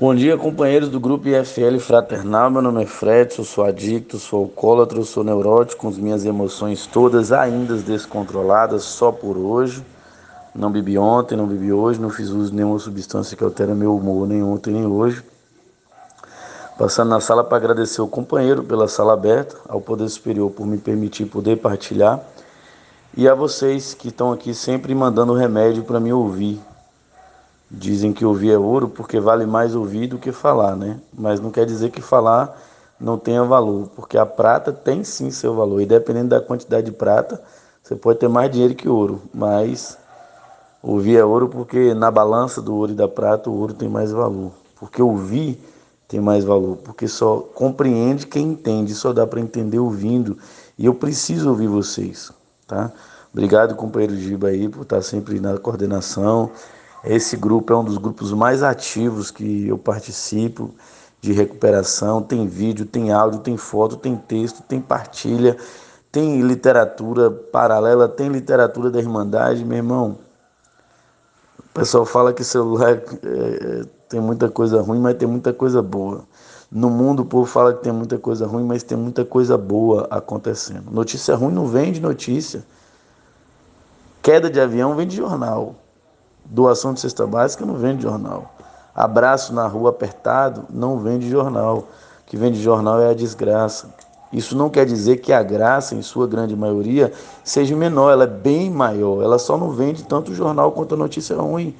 Bom dia, companheiros do grupo IFL Fraternal. Meu nome é Fred, eu sou adicto, sou alcoólatra, sou neurótico, com as minhas emoções todas ainda descontroladas, só por hoje. Não bebi ontem, não bebi hoje, não fiz uso de nenhuma substância que altere meu humor, nem ontem, nem hoje. Passando na sala para agradecer o companheiro pela sala aberta, ao Poder Superior por me permitir poder partilhar e a vocês que estão aqui sempre mandando remédio para me ouvir. Dizem que ouvir é ouro porque vale mais ouvir do que falar, né? Mas não quer dizer que falar não tenha valor, porque a prata tem sim seu valor. E dependendo da quantidade de prata, você pode ter mais dinheiro que ouro. Mas ouvir é ouro porque na balança do ouro e da prata, o ouro tem mais valor. Porque ouvir tem mais valor, porque só compreende quem entende, só dá para entender ouvindo. E eu preciso ouvir vocês, tá? Obrigado, companheiro Giba aí, por estar sempre na coordenação. Esse grupo é um dos grupos mais ativos que eu participo de recuperação. Tem vídeo, tem áudio, tem foto, tem texto, tem partilha, tem literatura paralela, tem literatura da Irmandade, meu irmão. O pessoal fala que celular é, tem muita coisa ruim, mas tem muita coisa boa. No mundo o povo fala que tem muita coisa ruim, mas tem muita coisa boa acontecendo. Notícia ruim não vem de notícia. Queda de avião vem de jornal. Doação de cesta básica não vende jornal. Abraço na rua apertado não vende jornal. O que vende jornal é a desgraça. Isso não quer dizer que a graça, em sua grande maioria, seja menor, ela é bem maior. Ela só não vende tanto jornal quanto a notícia ruim.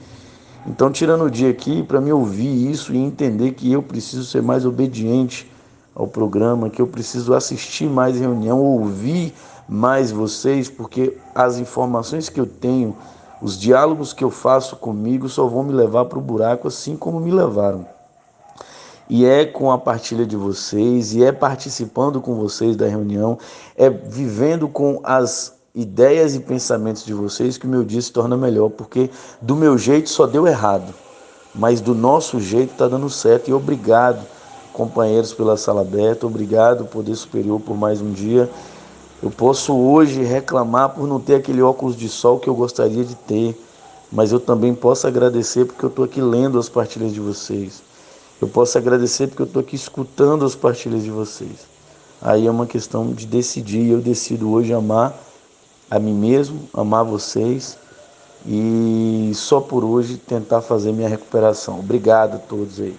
Então, tirando o dia aqui para me ouvir isso e entender que eu preciso ser mais obediente ao programa, que eu preciso assistir mais reunião, ouvir mais vocês, porque as informações que eu tenho os diálogos que eu faço comigo só vão me levar para o buraco assim como me levaram. E é com a partilha de vocês, e é participando com vocês da reunião, é vivendo com as ideias e pensamentos de vocês que o meu dia se torna melhor, porque do meu jeito só deu errado, mas do nosso jeito está dando certo. E obrigado, companheiros, pela sala aberta, obrigado, Poder Superior, por mais um dia. Eu posso hoje reclamar por não ter aquele óculos de sol que eu gostaria de ter, mas eu também posso agradecer porque eu estou aqui lendo as partilhas de vocês. Eu posso agradecer porque eu estou aqui escutando as partilhas de vocês. Aí é uma questão de decidir. Eu decido hoje amar a mim mesmo, amar vocês e só por hoje tentar fazer minha recuperação. Obrigado a todos aí.